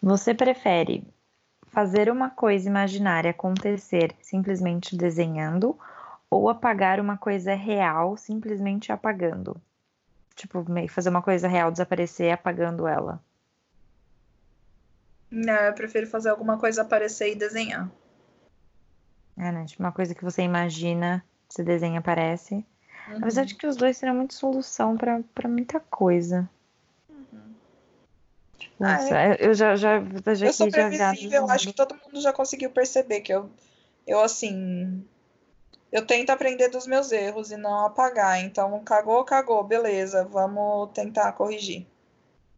Você prefere fazer uma coisa imaginária acontecer simplesmente desenhando ou apagar uma coisa real simplesmente apagando? Tipo, fazer uma coisa real desaparecer apagando ela. Não, eu prefiro fazer alguma coisa aparecer e desenhar. É, né? Tipo, uma coisa que você imagina, você desenha, aparece. Uhum. Apesar de que os dois seriam muito solução para muita coisa. Ah, nossa, é. eu já, já, já Eu sou previsível, já, acho que todo mundo já conseguiu perceber que eu, eu assim. Eu tento aprender dos meus erros e não apagar. Então, cagou, cagou, beleza, vamos tentar corrigir.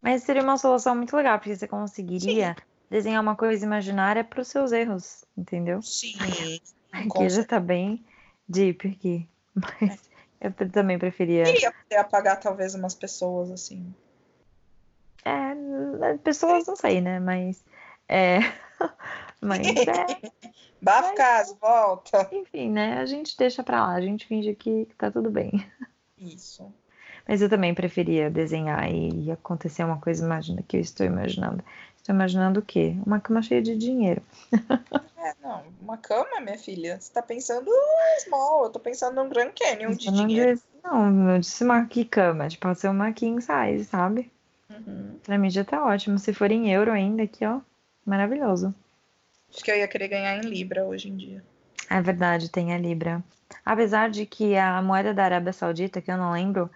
Mas seria uma solução muito legal, porque você conseguiria Sim. desenhar uma coisa imaginária para os seus erros, entendeu? Sim. Aqui já tá bem deep aqui. Mas é. eu também preferia. Queria poder apagar talvez umas pessoas assim. É, pessoas não sei, né? Mas. É. Mas é. Bafo caso, volta. Enfim, né? A gente deixa pra lá, a gente finge que tá tudo bem. Isso. Mas eu também preferia desenhar e acontecer uma coisa imagina, que eu estou imaginando. Estou imaginando o quê? Uma cama cheia de dinheiro. É, não, uma cama, minha filha. Você está pensando small, eu estou pensando num Grand Canyon de dinheiro. Disse, não, não disse uma que cama, tipo, pode ser uma king size, sabe? Uhum. Pra mim já tá ótimo. Se for em euro ainda aqui, ó, maravilhoso. Acho que eu ia querer ganhar em Libra hoje em dia. É verdade, tem a Libra. Apesar de que a moeda da Arábia Saudita, que eu não lembro,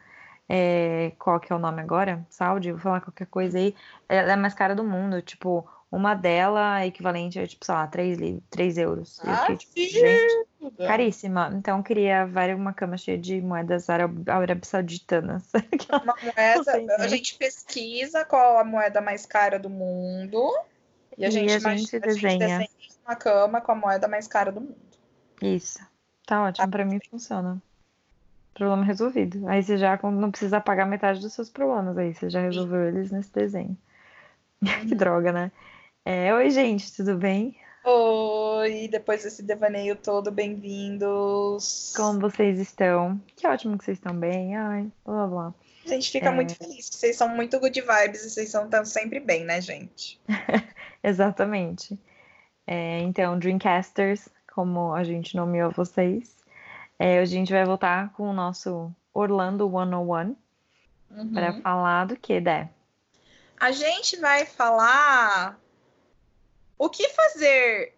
é, qual que é o nome agora? Saúde, vou falar qualquer coisa aí. Ela é a mais cara do mundo, tipo, uma dela é equivalente a, tipo, sei lá, 3, 3 euros. Ah, fiquei, tipo, gente, caríssima. Então, eu queria várias, uma cama cheia de moedas árabe-sauditanas. Uma moeda, a gente pesquisa qual a moeda mais cara do mundo e a gente, e a imagina, gente desenha. A gente desenha uma cama com a moeda mais cara do mundo. Isso. Tá ótimo, tá. pra mim funciona. Problema resolvido. Aí você já não precisa pagar metade dos seus problemas aí, você já resolveu eles nesse desenho. Uhum. que droga, né? É, oi, gente, tudo bem? Oi, depois desse devaneio todo, bem-vindos. Como vocês estão? Que ótimo que vocês estão bem. Ai, blá blá. A gente fica é... muito feliz, vocês são muito good vibes e vocês estão sempre bem, né, gente? Exatamente. É, então, Dreamcasters, como a gente nomeou vocês, é, hoje a gente vai voltar com o nosso Orlando 101 uhum. para falar do que, Dé? A gente vai falar o que fazer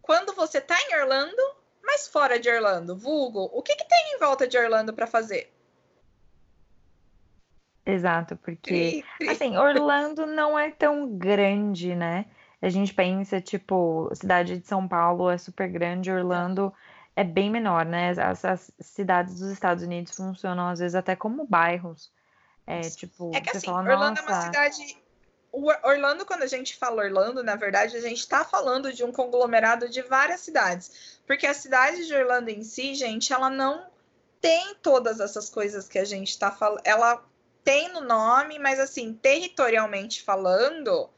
quando você está em Orlando, mas fora de Orlando. Vulgo, o que, que tem em volta de Orlando para fazer? Exato, porque assim, Orlando não é tão grande, né? A gente pensa, tipo, cidade de São Paulo é super grande, Orlando é bem menor, né? As, as, cidades dos Estados Unidos funcionam às vezes até como bairros. É tipo. É que assim, fala, Orlando é uma cidade. O Orlando, quando a gente fala Orlando, na verdade, a gente está falando de um conglomerado de várias cidades. Porque a cidade de Orlando em si, gente, ela não tem todas essas coisas que a gente está falando. Ela tem no nome, mas assim, territorialmente falando,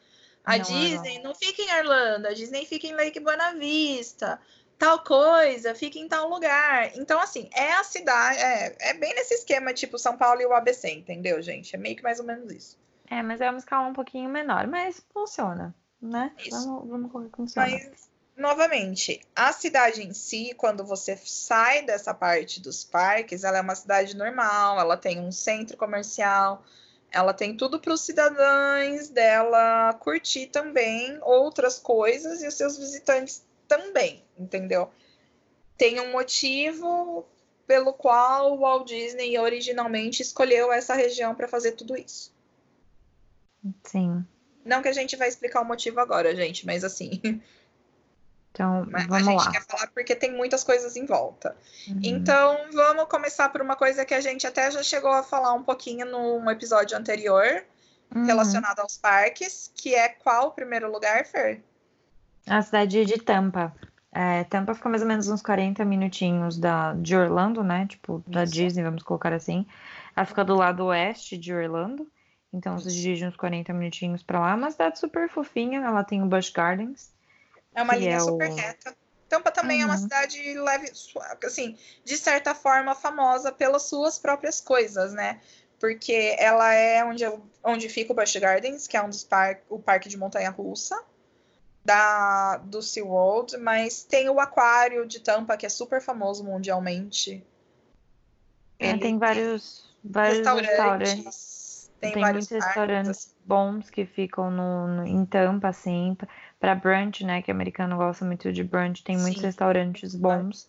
a não, Disney não. não fica em Orlando, a Disney fica em Lake Buena Vista tal coisa, fica em tal lugar. Então, assim, é a cidade, é, é bem nesse esquema, tipo São Paulo e o ABC, entendeu, gente? É meio que mais ou menos isso. É, mas é uma escala um pouquinho menor, mas funciona, né? Isso. Vamos, vamos correr com funciona. Mas, novamente, a cidade em si, quando você sai dessa parte dos parques, ela é uma cidade normal, ela tem um centro comercial, ela tem tudo para os cidadãos dela curtir também outras coisas e os seus visitantes também, entendeu? Tem um motivo pelo qual o Walt Disney originalmente escolheu essa região para fazer tudo isso. Sim. Não que a gente vai explicar o motivo agora, gente, mas assim. Então, mas vamos a gente lá. quer falar porque tem muitas coisas em volta. Uhum. Então, vamos começar por uma coisa que a gente até já chegou a falar um pouquinho num episódio anterior, uhum. relacionado aos parques, que é qual o primeiro lugar, Fer? A cidade de Tampa. É, Tampa fica mais ou menos uns 40 minutinhos da, de Orlando, né? Tipo, da Isso. Disney, vamos colocar assim. Ela fica do lado oeste de Orlando. Então você dirige uns 40 minutinhos para lá. É uma cidade super fofinha. Ela tem o Busch Gardens. É uma linha é super o... reta. Tampa também uhum. é uma uhum. cidade leve, assim, de certa forma famosa pelas suas próprias coisas, né? porque ela é onde, onde fica o Busch Gardens, que é um dos par o parque de montanha-russa da do SeaWorld, mas tem o aquário de Tampa, que é super famoso mundialmente. É, tem vários, vários restaurantes. restaurantes. Tem, tem vários muitos restaurantes assim. bons que ficam no, no, em Tampa, assim, para brunch, né? Que o americano gosta muito de brunch. Tem Sim. muitos restaurantes bons.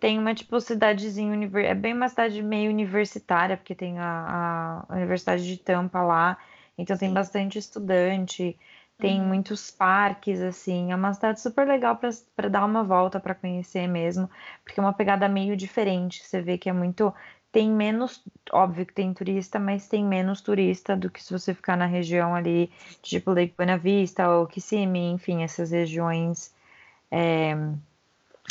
Tem uma, tipo, cidadezinha, é bem uma cidade meio universitária, porque tem a, a Universidade de Tampa lá, então Sim. tem bastante estudante, tem uhum. muitos parques, assim, é uma cidade super legal para dar uma volta, para conhecer mesmo, porque é uma pegada meio diferente, você vê que é muito, tem menos, óbvio que tem turista, mas tem menos turista do que se você ficar na região ali, tipo Lake Buena Vista ou Kissimmee, enfim, essas regiões... É,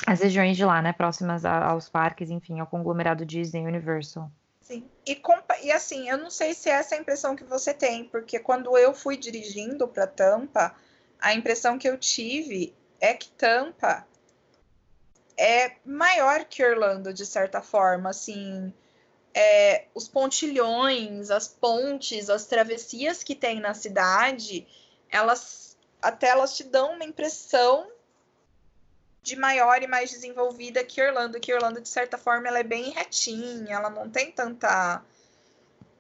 as regiões de lá, né? Próximas aos parques, enfim, ao conglomerado Disney Universal. Sim. E, e assim, eu não sei se é essa a impressão que você tem, porque quando eu fui dirigindo para Tampa, a impressão que eu tive é que Tampa é maior que Orlando, de certa forma, assim. É, os pontilhões, as pontes, as travessias que tem na cidade, elas até elas te dão uma impressão de maior e mais desenvolvida que Orlando, que Orlando, de certa forma, ela é bem retinha, ela não tem tanta.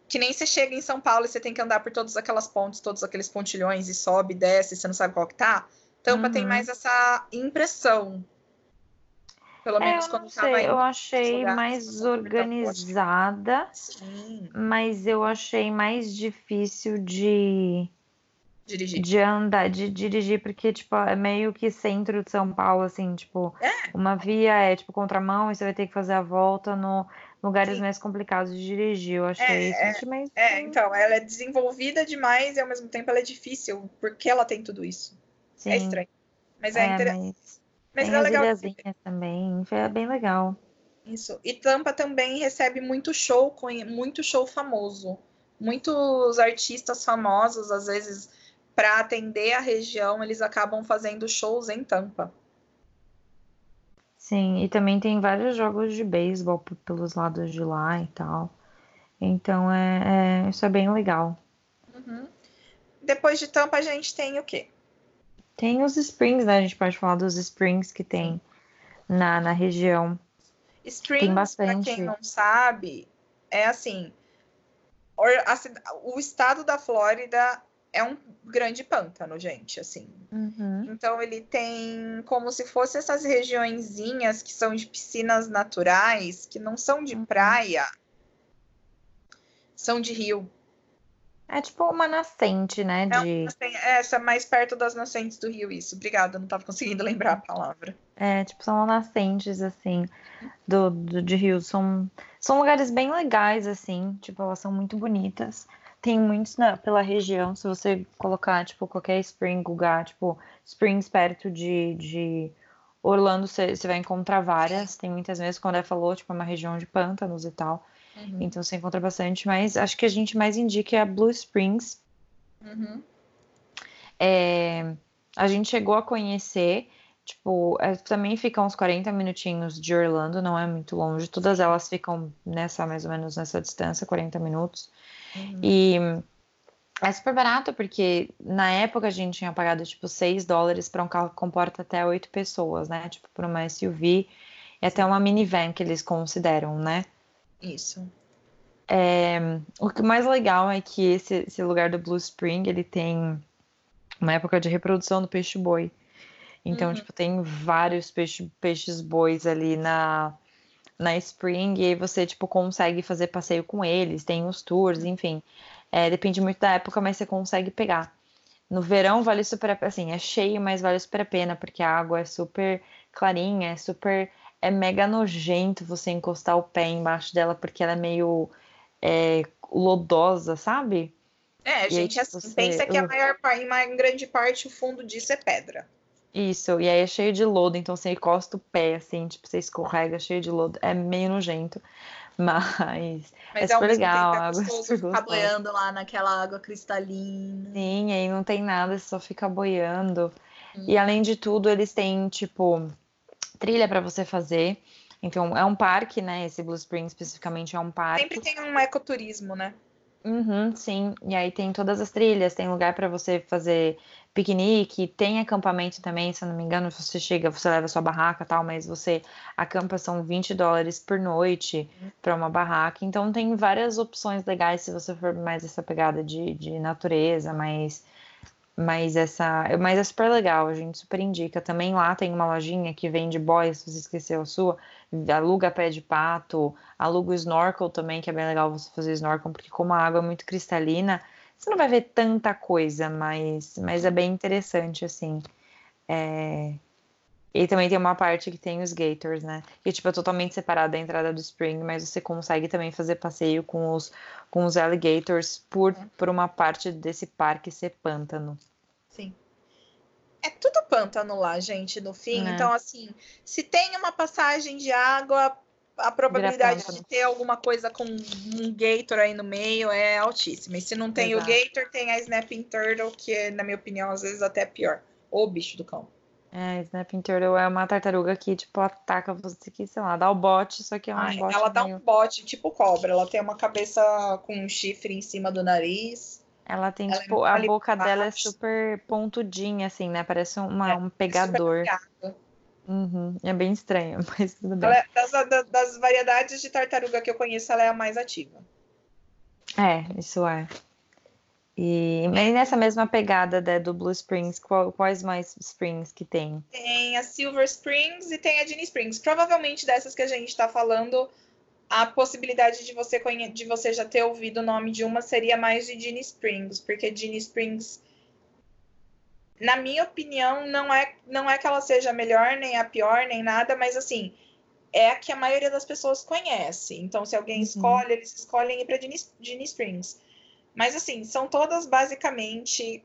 Que nem você chega em São Paulo e você tem que andar por todas aquelas pontes, todos aqueles pontilhões, e sobe, desce, você não sabe qual que tá. Tampa uhum. tem mais essa impressão. Pelo é, menos quando estava Eu achei mais organizada, Sim. mas eu achei mais difícil de dirigir. De andar, de dirigir, porque, tipo, é meio que centro de São Paulo, assim, tipo, é. uma via é, tipo, contramão e você vai ter que fazer a volta no lugares Sim. mais complicados de dirigir. Eu achei é, isso. É, é, então, ela é desenvolvida demais e ao mesmo tempo ela é difícil, porque ela tem tudo isso. É Sim. É estranho. Mas é, é interessante. Mas, mas é legal. também, é bem legal. Isso. E Tampa também recebe muito show, muito show famoso. Muitos artistas famosos, às vezes para atender a região, eles acabam fazendo shows em Tampa. Sim, e também tem vários jogos de beisebol pelos lados de lá e tal. Então é, é isso é bem legal. Uhum. Depois de Tampa a gente tem o quê? Tem os Springs, né? A gente pode falar dos Springs que tem na, na região. Springs, tem bastante. pra quem não sabe, é assim: o estado da Flórida é um grande pântano, gente, assim. Uhum. Então ele tem como se fosse essas regiõezinhas que são de piscinas naturais, que não são de uhum. praia, são de rio. É tipo uma nascente, né? É de... É, essa é mais perto das nascentes do rio, isso. Obrigada, não estava conseguindo lembrar a palavra. É, tipo, são nascentes, assim, do, do, de rio. São, são lugares bem legais, assim. Tipo, elas são muito bonitas. Tem muitos na, pela região, se você colocar, tipo, qualquer spring, lugar, tipo, springs perto de, de Orlando, você, vai encontrar várias. Tem muitas vezes, quando ela falou, tipo, é uma região de pântanos e tal. Uhum. Então você encontra bastante, mas acho que a gente mais indica é a Blue Springs. Uhum. É, a gente chegou a conhecer, tipo, é, também fica uns 40 minutinhos de Orlando, não é muito longe. Todas elas ficam nessa, mais ou menos nessa distância, 40 minutos. Uhum. E é super barato, porque na época a gente tinha pagado tipo 6 dólares para um carro que comporta até 8 pessoas, né? Tipo, para uma SUV e até uma minivan que eles consideram, né? Isso. É, o que mais legal é que esse, esse, lugar do Blue Spring ele tem uma época de reprodução do peixe boi. Então, uhum. tipo, tem vários peixe, peixes bois ali na, na Spring, e aí você, tipo, consegue fazer passeio com eles, tem os tours, enfim. É, depende muito da época, mas você consegue pegar. No verão vale super a assim, é cheio, mas vale super a pena, porque a água é super clarinha, é super. É mega nojento você encostar o pé embaixo dela, porque ela é meio é, lodosa, sabe? É, a gente aí, tipo, assim, você... pensa que a maior, em grande parte, o fundo disso é pedra. Isso, e aí é cheio de lodo, então você encosta o pé, assim, tipo, você escorrega cheio de lodo. É meio nojento, mas, mas é super legal. É água super ficar boiando lá naquela água cristalina. Sim, aí não tem nada, você só fica boiando. Hum. E além de tudo, eles têm, tipo, trilha para você fazer. Então, é um parque, né? Esse Blue Spring especificamente é um parque. Sempre tem um ecoturismo, né? Uhum, sim, e aí tem todas as trilhas, tem lugar para você fazer piquenique, tem acampamento também, se eu não me engano, você chega, você leva sua barraca tal, mas você acampa são 20 dólares por noite para uma barraca, então tem várias opções legais se você for mais essa pegada de, de natureza, mais mas essa, mas é super legal, a gente super indica. Também lá tem uma lojinha que vende boia, se você esqueceu a sua, aluga pé de pato, aluga o snorkel também, que é bem legal você fazer snorkel, porque como a água é muito cristalina, você não vai ver tanta coisa, mas, mas é bem interessante, assim. É... E também tem uma parte que tem os gators, né? Que tipo, é totalmente separada da entrada do spring, mas você consegue também fazer passeio com os, com os alligators por, por uma parte desse parque ser pântano. Sim. É tudo pântano lá, gente, no fim. É. Então, assim, se tem uma passagem de água, a probabilidade de ter alguma coisa com um gator aí no meio é altíssima. E se não tem Exato. o gator, tem a snapping turtle, que, na minha opinião, às vezes até é pior. Ou bicho do cão. É, Snapping Turtle é uma tartaruga que, tipo, ataca você que, sei lá, dá o bote, só que é um Ai, bote Ela meio... dá um bote, tipo cobra. Ela tem uma cabeça com um chifre em cima do nariz. Ela tem, ela é tipo, é a boca dela é super pontudinha, assim, né? Parece uma, é, um pegador. Uhum. É bem estranho, mas tudo bem. É, das, das variedades de tartaruga que eu conheço, ela é a mais ativa. É, isso é. E, e nessa mesma pegada né, do Blue Springs, qual, quais mais Springs que tem? Tem a Silver Springs e tem a Ginny Springs. Provavelmente dessas que a gente está falando, a possibilidade de você, de você já ter ouvido o nome de uma seria mais de Ginny Springs, porque Ginny Springs, na minha opinião, não é, não é que ela seja a melhor, nem a pior, nem nada, mas assim, é a que a maioria das pessoas conhece. Então, se alguém uhum. escolhe, eles escolhem ir para Ginny Springs. Mas assim, são todas basicamente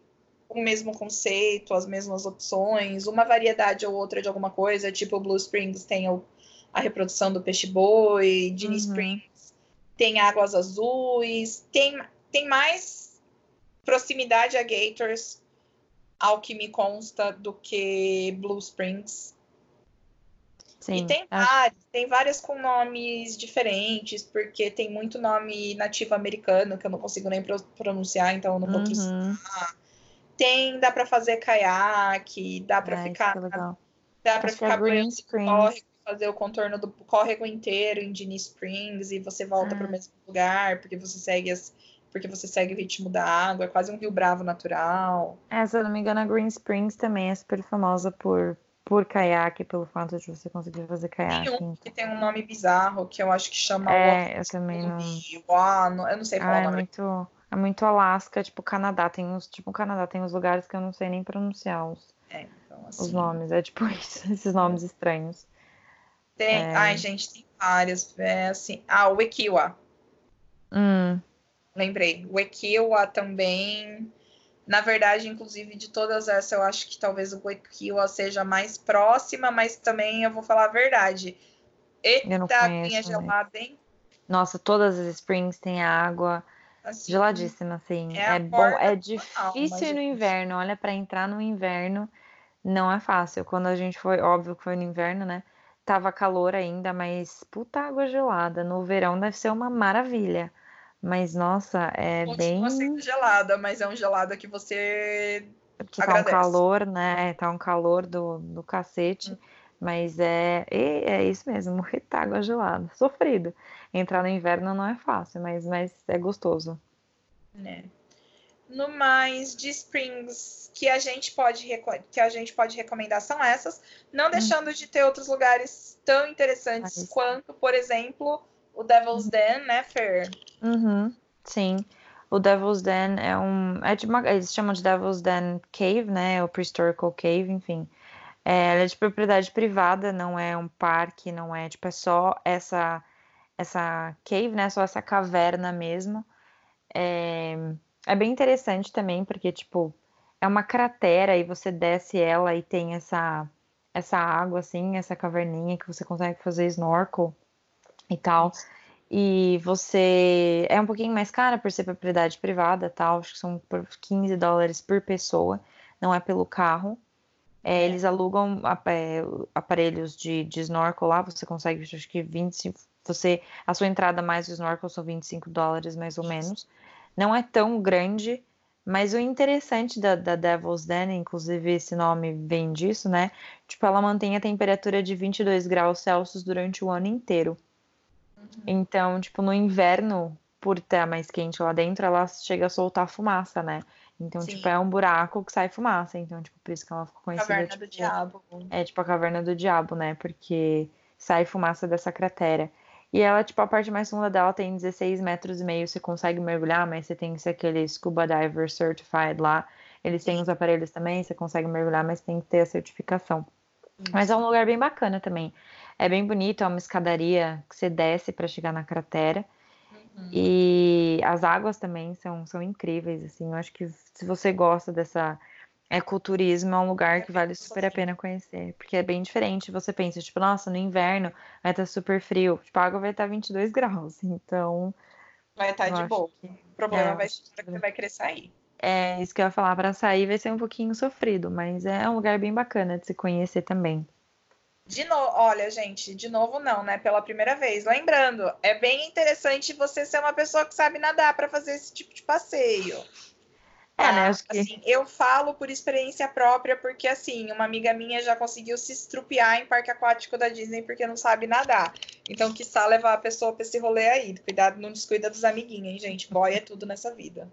o mesmo conceito, as mesmas opções, uma variedade ou outra de alguma coisa, tipo Blue Springs tem o, a reprodução do peixe-boi, Ginny uhum. Springs tem águas azuis, tem, tem mais proximidade a Gators, ao que me consta, do que Blue Springs. Sim, e tem várias, tem várias com nomes diferentes, porque tem muito nome nativo americano que eu não consigo nem pronunciar, então eu não vou uhum. Tem, dá para fazer caiaque, dá para ficar. Dá para ficar Green Springs. fazer o contorno do córrego inteiro em Ginny Springs e você volta ah. para o mesmo lugar, porque você segue as porque você segue o ritmo da água, é quase um rio bravo natural. É, se eu não me engano, a Green Springs também é super famosa por, por caiaque, pelo fato de você conseguir fazer caiaque. Tem um que tem um nome bizarro, que eu acho que chama... É, eu também não... Ah, eu não sei falar ah, é o nome. Muito, é muito Alasca, tipo Canadá. Tem uns, tipo Canadá, tem uns lugares que eu não sei nem pronunciar os, é, então, assim... os nomes. É tipo isso, esses nomes estranhos. Tem, é... ai gente, tem vários. É assim, ah, o Ekiwa. Hum. Lembrei. O Ekiwa também na verdade, inclusive, de todas essas, eu acho que talvez o Guayaquil seja mais próxima, mas também eu vou falar a verdade. Eita, aguinha gelada, hein? Nossa, todas as springs têm água assim, geladíssima, assim. É, é bom, é difícil no inverno. Olha, para entrar no inverno não é fácil. Quando a gente foi, óbvio que foi no inverno, né? Tava calor ainda, mas puta água gelada. No verão deve ser uma maravilha. Mas, nossa, é Continua bem. sendo gelada, mas é um gelado que você. Que tá um calor, né? Tá um calor do, do cacete. Hum. Mas é, é isso mesmo, morrer tá água gelada. Sofrido. Entrar no inverno não é fácil, mas, mas é gostoso. É. No mais, de Springs que a gente pode que a gente pode recomendar são essas, não hum. deixando hum. de ter outros lugares tão interessantes quanto, por exemplo, o Devil's. Den, né, Fer? Uhum, sim. O Devil's Den é um. É de uma, eles chamam de Devil's Den Cave, né? O Prehistorical Cave, enfim. É, ela é de propriedade privada, não é um parque, não é tipo, é só essa, essa cave, né? Só essa caverna mesmo. É, é bem interessante também, porque, tipo, é uma cratera e você desce ela e tem essa, essa água, assim, essa caverninha que você consegue fazer snorkel e tal. E você é um pouquinho mais cara por ser propriedade privada, tal. Acho que são por 15 dólares por pessoa, não é pelo carro. É, eles alugam é, aparelhos de, de snorkel lá, você consegue, acho que 25. Você, a sua entrada mais o snorkel são 25 dólares, mais ou menos. Não é tão grande, mas o interessante da, da Devil's Den, inclusive esse nome vem disso, né? Tipo, ela mantém a temperatura de 22 graus Celsius durante o ano inteiro. Então, tipo, no inverno, por estar mais quente lá dentro, ela chega a soltar fumaça, né? Então, Sim. tipo, é um buraco que sai fumaça. Então, tipo, por isso que ela ficou conhecida. Caverna tipo, do Diabo. É, tipo, a Caverna do Diabo, né? Porque sai fumaça dessa cratera. E ela, tipo, a parte mais funda dela tem 16 metros e meio. Você consegue mergulhar, mas você tem que ser aquele scuba diver certified lá. Eles têm os aparelhos também, você consegue mergulhar, mas tem que ter a certificação. Isso. Mas é um lugar bem bacana também. É bem bonito, é uma escadaria que você desce para chegar na cratera. Uhum. E as águas também são, são incríveis, assim. Eu acho que se você gosta dessa ecoturismo, é um lugar que vale super a pena conhecer. Porque é bem diferente. Você pensa, tipo, nossa, no inverno vai estar super frio. Tipo, a água vai estar 22 graus. Então. Vai estar de boa. Que... O problema é, vai ser que você vai querer sair. É, isso que eu ia falar, para sair vai ser um pouquinho sofrido, mas é um lugar bem bacana de se conhecer também. De novo, olha, gente, de novo não, né? Pela primeira vez. Lembrando, é bem interessante você ser uma pessoa que sabe nadar para fazer esse tipo de passeio. É, né? Acho que... assim, eu falo por experiência própria, porque assim, uma amiga minha já conseguiu se estrupiar em parque aquático da Disney porque não sabe nadar. Então, que levar a pessoa para esse rolê aí. Cuidado, não descuida dos amiguinhos, hein, gente? Boy é tudo nessa vida.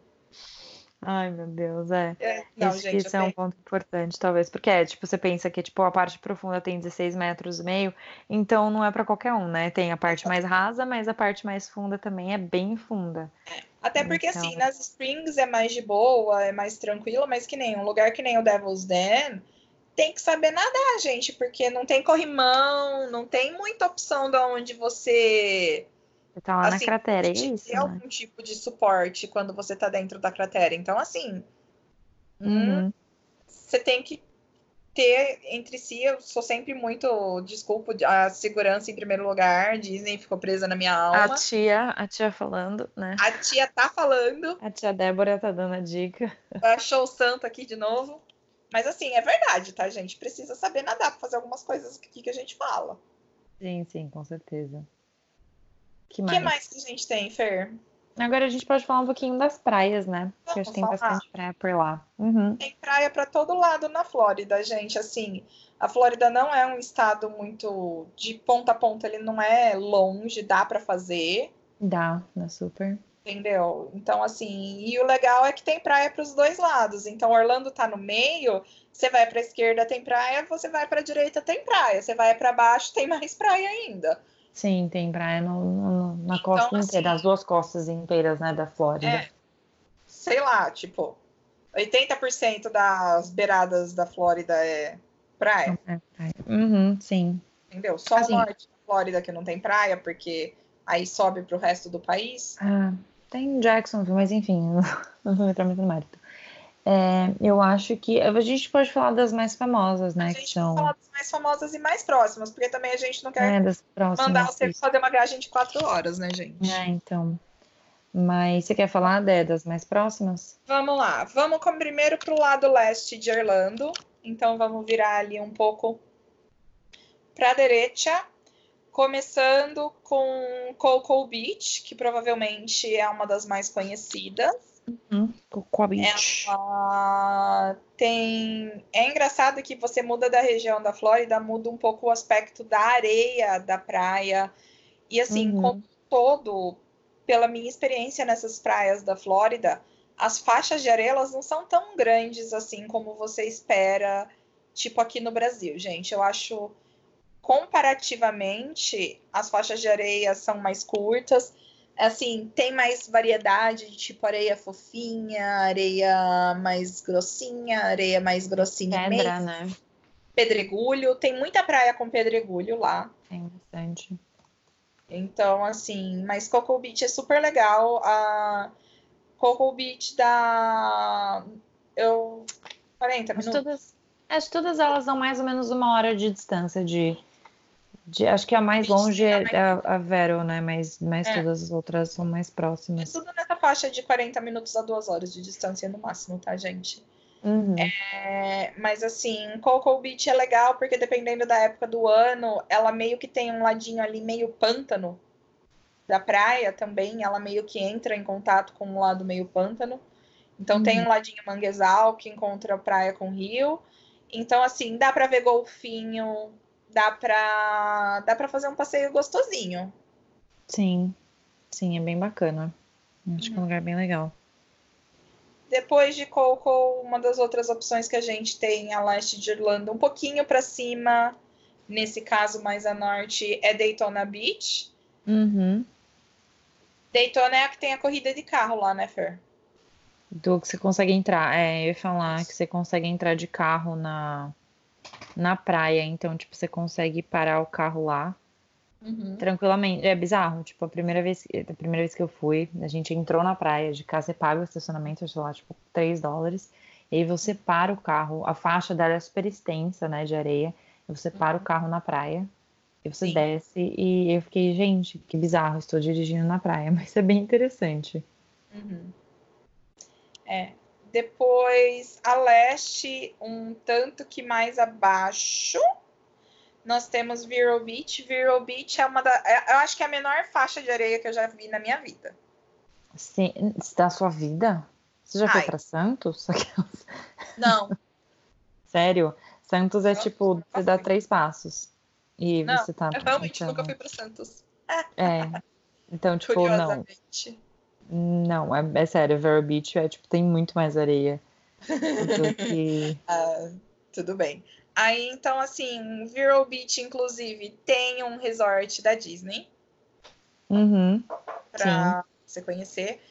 Ai, meu Deus, é. é não, isso, gente, isso é um ponto importante, talvez. Porque é, tipo, você pensa que tipo, a parte profunda tem 16 metros e meio, então não é para qualquer um, né? Tem a parte mais rasa, mas a parte mais funda também é bem funda. É. Até porque, assim, então... assim, nas Springs é mais de boa, é mais tranquilo, mas que nem um lugar que nem o Devil's Den, tem que saber nadar, gente, porque não tem corrimão, não tem muita opção de onde você você tá lá assim, na cratera, é isso? Tem né? algum tipo de suporte quando você tá dentro da cratera. Então, assim, hum, uhum. você tem que ter entre si, eu sou sempre muito, desculpa, a segurança em primeiro lugar, Disney ficou presa na minha alma. A tia, a tia falando, né? A tia tá falando. A tia Débora tá dando a dica. Achou o santo aqui de novo. Mas assim, é verdade, tá, gente? Precisa saber nadar pra fazer algumas coisas aqui que a gente fala. Sim, sim, com certeza. Que mais? que mais que a gente tem, Fer? Agora a gente pode falar um pouquinho das praias, né? Porque acho que tem bastante praia por lá. Uhum. Tem praia para todo lado na Flórida, gente. Assim, a Flórida não é um estado muito de ponta a ponta, ele não é longe, dá para fazer. Dá, dá super. Entendeu? Então, assim, e o legal é que tem praia para os dois lados. Então, Orlando tá no meio, você vai para a esquerda tem praia, você vai para a direita tem praia, você vai para baixo tem mais praia ainda. Sim, tem praia no, no, na então, costa assim, inteira, as duas costas inteiras, né, da Flórida. É, sei lá, tipo, 80% das beiradas da Flórida é praia. É praia. Uhum, sim. Entendeu? Só assim, o norte da Flórida que não tem praia, porque aí sobe para o resto do país. Ah, tem Jacksonville, mas enfim, não vou entrar muito no mérito. É, eu acho que a gente pode falar das mais famosas, né? A gente que são... falar das mais famosas e mais próximas, porque também a gente não quer é, mandar você fazer uma viagem de quatro horas, né, gente? É, então. Mas você quer falar Dé, das mais próximas? Vamos lá. Vamos com, primeiro para o lado leste de Orlando. Então vamos virar ali um pouco para a direita, começando com Cocoa Beach, que provavelmente é uma das mais conhecidas. Uhum. Ela tem. É engraçado que você muda da região da Flórida, muda um pouco o aspecto da areia da praia. E assim, uhum. como todo, pela minha experiência nessas praias da Flórida, as faixas de areia elas não são tão grandes assim como você espera, tipo aqui no Brasil, gente. Eu acho comparativamente as faixas de areia são mais curtas assim, tem mais variedade de tipo areia fofinha, areia mais grossinha, areia mais grossinha Pedra, né? Pedregulho, tem muita praia com pedregulho lá. Tem bastante. Então, assim, mas Cocoa Beach é super legal. A Cocoa Beach dá. Eu. 40 minutos. Todas, acho que todas elas dão mais ou menos uma hora de distância de, de, acho que a mais longe é, é a, a Vero, né? Mas, mas é. todas as outras são mais próximas. É tudo nessa faixa de 40 minutos a 2 horas de distância no máximo, tá, gente? Uhum. É, mas assim, Cocoa Beach é legal porque dependendo da época do ano, ela meio que tem um ladinho ali meio pântano da praia também, ela meio que entra em contato com o lado meio pântano. Então uhum. tem um ladinho manguezal que encontra a praia com rio. Então assim, dá para ver golfinho, dá para dá para fazer um passeio gostosinho. Sim. Sim, é bem bacana. Acho uhum. que é um lugar bem legal. Depois de Coco, uma das outras opções que a gente tem a leste de Irlanda, um pouquinho para cima, nesse caso mais a norte, é Daytona Beach. Uhum. Daytona é a que tem a corrida de carro lá, né, Fer? Do que você consegue entrar. É, eu ia falar que você consegue entrar de carro na, na praia. Então, tipo, você consegue parar o carro lá Uhum. Tranquilamente. É bizarro. Tipo, a primeira vez, a primeira vez que eu fui, a gente entrou na praia de cá, você paga o estacionamento, sei lá, tipo, 3 dólares. E aí você para o carro, a faixa dela é super extensa, né, de areia. E você para o uhum. carro na praia. E você Sim. desce. E eu fiquei, gente, que bizarro, estou dirigindo na praia. Mas é bem interessante. Uhum. É. Depois, a leste, um tanto que mais abaixo nós temos Vero Beach. Vero Beach é uma da. É, eu acho que é a menor faixa de areia que eu já vi na minha vida. Sim, da sua vida? Você já Ai. foi para Santos? Não. Sério? Santos é não, tipo, você dá três passos. E não, você tá. Eu realmente então... nunca fui para Santos. É. Então, tipo, não. Não, é, é sério, Vero Beach é tipo, tem muito mais areia do que. Uh, tudo bem. Aí, então, assim, Vero Beach, inclusive, tem um resort da Disney. Uhum. Pra Sim. você conhecer.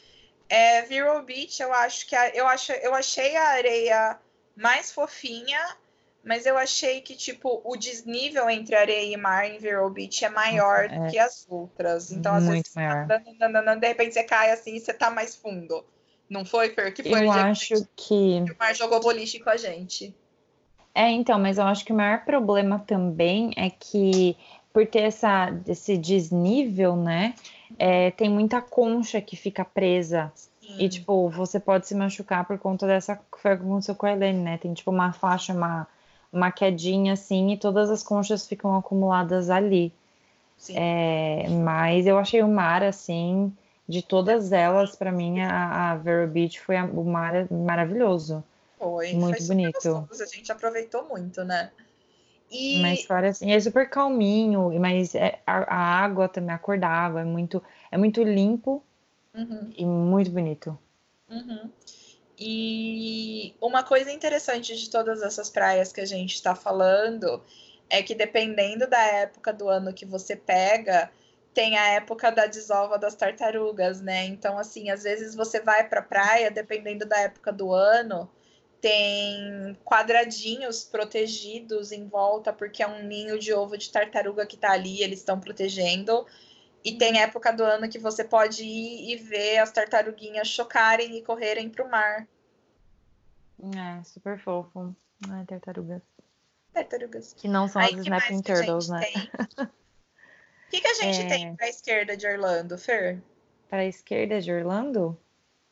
É, Vero Beach, eu acho que a, eu, acho, eu achei a areia mais fofinha, mas eu achei que, tipo, o desnível entre areia e mar em Vero Beach é maior é, do que as outras. Então, às vezes, maior. Tá de repente você cai assim e você tá mais fundo. Não foi, Fer? Que foi eu acho que... que o mar jogou boliche com a gente. É, então, mas eu acho que o maior problema também é que por ter essa, esse desnível, né? É, tem muita concha que fica presa. E, tipo, você pode se machucar por conta dessa. Foi o que aconteceu com a Helene, né? Tem, tipo, uma faixa, uma, uma quedinha assim, e todas as conchas ficam acumuladas ali. É, mas eu achei o mar, assim, de todas elas, para mim, a, a Vero Beach foi a, o mar maravilhoso. Foi. Muito foi bonito. Gostoso, a gente aproveitou muito, né? E... Mas fora assim, é super calminho, mas é, a, a, água também, a cor da água é muito, é muito limpo uhum. e muito bonito. Uhum. E uma coisa interessante de todas essas praias que a gente está falando é que dependendo da época do ano que você pega, tem a época da desova das tartarugas, né? Então, assim, às vezes você vai para praia, dependendo da época do ano, tem quadradinhos protegidos em volta, porque é um ninho de ovo de tartaruga que está ali, eles estão protegendo. E tem época do ano que você pode ir e ver as tartaruguinhas chocarem e correrem para o mar. É, super fofo. É, tartarugas. Tartarugas. Que não são Aí, as Snapping Turtles, né? O que, que a gente é... tem para a esquerda de Orlando, Fer? Para a esquerda de Orlando?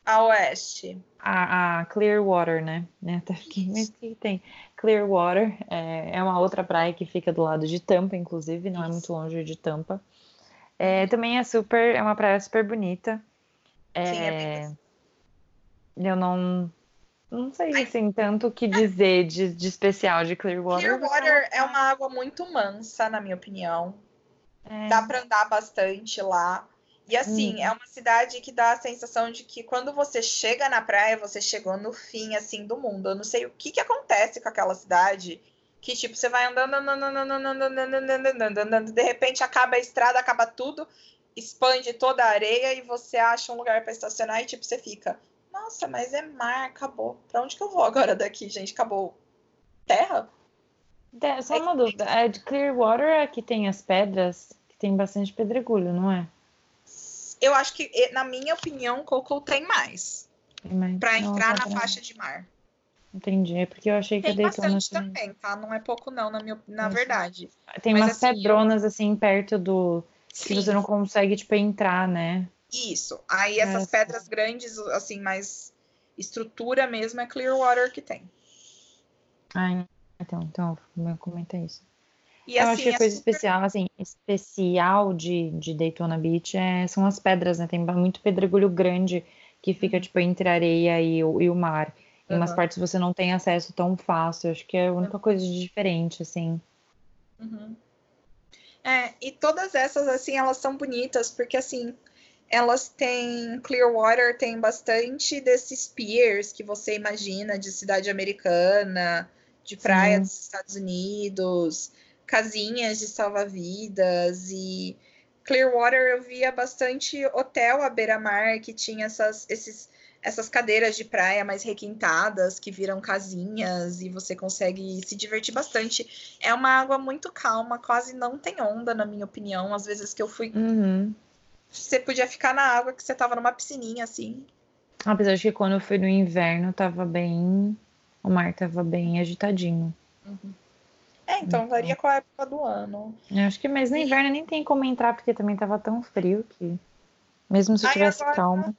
A oeste a, a Clearwater, né? né? Até aqui, mas que tem Clearwater é, é uma outra praia que fica do lado de Tampa, inclusive, não Isso. é muito longe de Tampa. É, também é super, é uma praia super bonita. É, Sim, é bem... Eu não, não sei assim tanto o que dizer de, de especial de Clearwater. Clearwater é uma água muito mansa, na minha opinião. É. Dá para andar bastante lá. E assim, hum. é uma cidade que dá a sensação de que quando você chega na praia, você chegou no fim, assim, do mundo. Eu não sei o que, que acontece com aquela cidade, que tipo, você vai andando, andando, andando, andando, andando, andando, andando, de repente acaba a estrada, acaba tudo, expande toda a areia e você acha um lugar para estacionar e tipo, você fica, nossa, mas é mar, acabou. Pra onde que eu vou agora daqui, gente? Acabou terra? É, só uma dúvida, é de Clearwater que tem as pedras, que tem bastante pedregulho, não é? Eu acho que, na minha opinião, Coco tem mais. mais. Para entrar na faixa de mar. Entendi, é porque eu achei que tem a Daytona bastante também, tá? Não é pouco não, na, minha, na verdade. Tem Mas, umas assim, pedronas assim perto do Sim. que você não consegue tipo entrar, né? Isso. Aí essas é. pedras grandes assim mais estrutura mesmo é Clearwater que tem. Ah, então, então comenta isso. E, eu assim, acho que a é coisa super... especial, assim, especial de, de Daytona Beach é, são as pedras, né? Tem muito pedregulho grande que fica, uhum. tipo, entre a areia e e o mar. Em uhum. umas partes você não tem acesso tão fácil. Acho que é a única coisa de diferente, assim. Uhum. É, e todas essas, assim, elas são bonitas, porque, assim, elas têm Clearwater tem bastante desses piers que você imagina de cidade americana, de praia Sim. dos Estados Unidos, casinhas de salva-vidas e Clearwater eu via bastante hotel à beira-mar que tinha essas, esses, essas cadeiras de praia mais requintadas que viram casinhas e você consegue se divertir bastante. É uma água muito calma, quase não tem onda, na minha opinião. Às vezes que eu fui. Uhum. Você podia ficar na água que você tava numa piscininha assim. Apesar de que quando eu fui no inverno tava bem. O mar tava bem agitadinho. Uhum. É, então varia com a época do ano. Eu acho que, mas no inverno nem tem como entrar, porque também tava tão frio que. Mesmo se Aí tivesse agora, calma.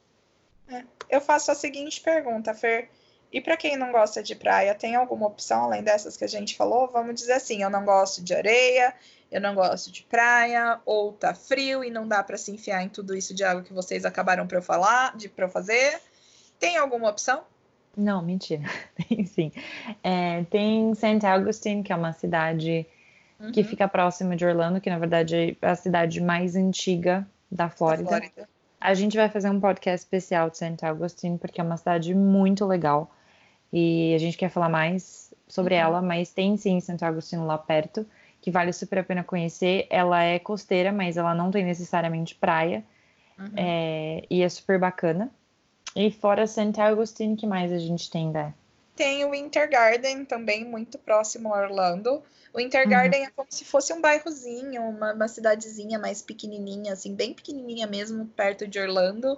Eu faço a seguinte pergunta, Fer. E para quem não gosta de praia, tem alguma opção além dessas que a gente falou? Vamos dizer assim, eu não gosto de areia, eu não gosto de praia, ou tá frio e não dá para se enfiar em tudo isso de água que vocês acabaram para eu falar, de para eu fazer. Tem alguma opção? Não, mentira. Tem sim. É, tem St. Augustine, que é uma cidade uhum. que fica próxima de Orlando, que na verdade é a cidade mais antiga da Flórida. Da Flórida. A gente vai fazer um podcast especial de St. Augustine, porque é uma cidade muito legal. E a gente quer falar mais sobre uhum. ela, mas tem sim St. Augustine lá perto, que vale super a pena conhecer. Ela é costeira, mas ela não tem necessariamente praia. Uhum. É, e é super bacana. E fora St. Augustine, que mais a gente tem, Dé? Tem o Winter Garden, também muito próximo a Orlando. O Winter Garden uhum. é como se fosse um bairrozinho, uma, uma cidadezinha mais pequenininha, assim, bem pequenininha mesmo, perto de Orlando.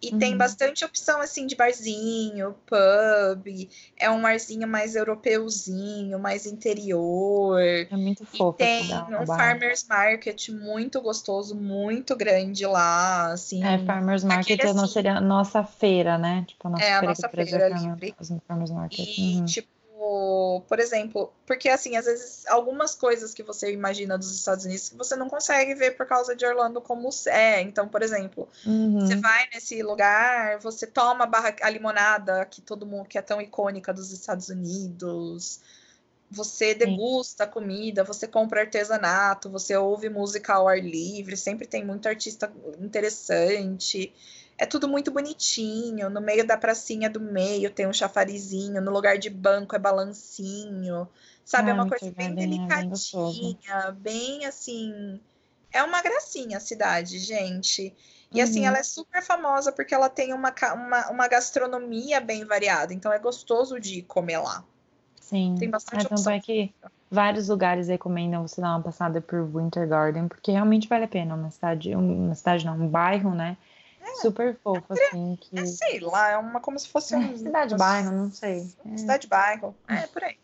E uhum. tem bastante opção, assim, de barzinho, pub. É um arzinho mais europeuzinho, mais interior. É muito fofo. E tem um farmer's market muito gostoso, muito grande lá, assim. É, farmer's market Aquele, assim, seria nossa feira, né? Tipo, a nossa é, feira a nossa feira livre. Farmer's market. E, uhum. tipo, por exemplo, porque assim, às vezes algumas coisas que você imagina dos Estados Unidos que você não consegue ver por causa de Orlando como é. Então, por exemplo, uhum. você vai nesse lugar, você toma a, barra, a limonada que todo mundo que é tão icônica dos Estados Unidos. Você degusta a comida, você compra artesanato, você ouve música ao ar livre, sempre tem muito artista interessante. É tudo muito bonitinho. No meio da pracinha do meio tem um chafarizinho. No lugar de banco é balancinho. Sabe? é uma coisa bem delicadinha. bem assim. É uma gracinha a cidade, gente. E assim, uhum. ela é super famosa porque ela tem uma, uma, uma, gastronomia bem variada. Então é gostoso de comer lá. Sim. Tem bastante é, tanto é que vários lugares recomendam você dar uma passada por Winter Garden, porque realmente vale a pena. Uma cidade, uma cidade não, um bairro, né? É, super fofo, assim. Que... É, sei lá, é uma como se fosse é, um. Cidade-bairro, não sei. É. Cidade-bairro. É, por aí.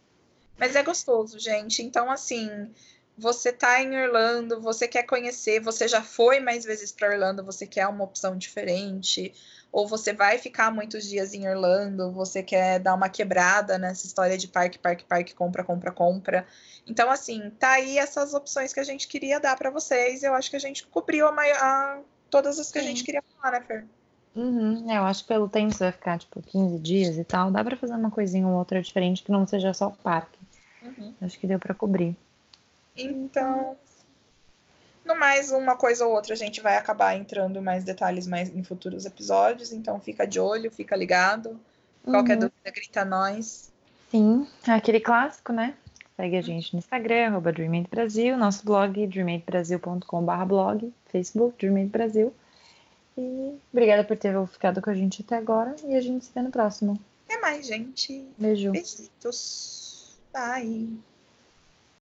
Mas é gostoso, gente. Então, assim, você tá em Orlando, você quer conhecer, você já foi mais vezes para Orlando, você quer uma opção diferente, ou você vai ficar muitos dias em Orlando, você quer dar uma quebrada nessa história de parque, parque, parque, compra, compra, compra. Então, assim, tá aí essas opções que a gente queria dar para vocês. Eu acho que a gente cobriu a, maior, a todas as que Sim. a gente queria falar, né, Fer? Uhum, é, eu acho que pelo tempo você vai ficar, tipo, 15 dias e tal, dá pra fazer uma coisinha ou outra diferente que não seja só o parque. Uhum. Acho que deu pra cobrir. Então, no mais, uma coisa ou outra a gente vai acabar entrando mais detalhes mais em futuros episódios, então fica de olho, fica ligado. Qualquer uhum. dúvida, grita nós. Sim, aquele clássico, né? Segue a uhum. gente no Instagram, arroba Brasil, nosso blog, dreamadebrasil.com.br blog, Facebook, Dreamade Brasil. E obrigada por ter ficado com a gente até agora e a gente se vê no próximo. Até mais, gente. Beijo. Beijitos. Bye.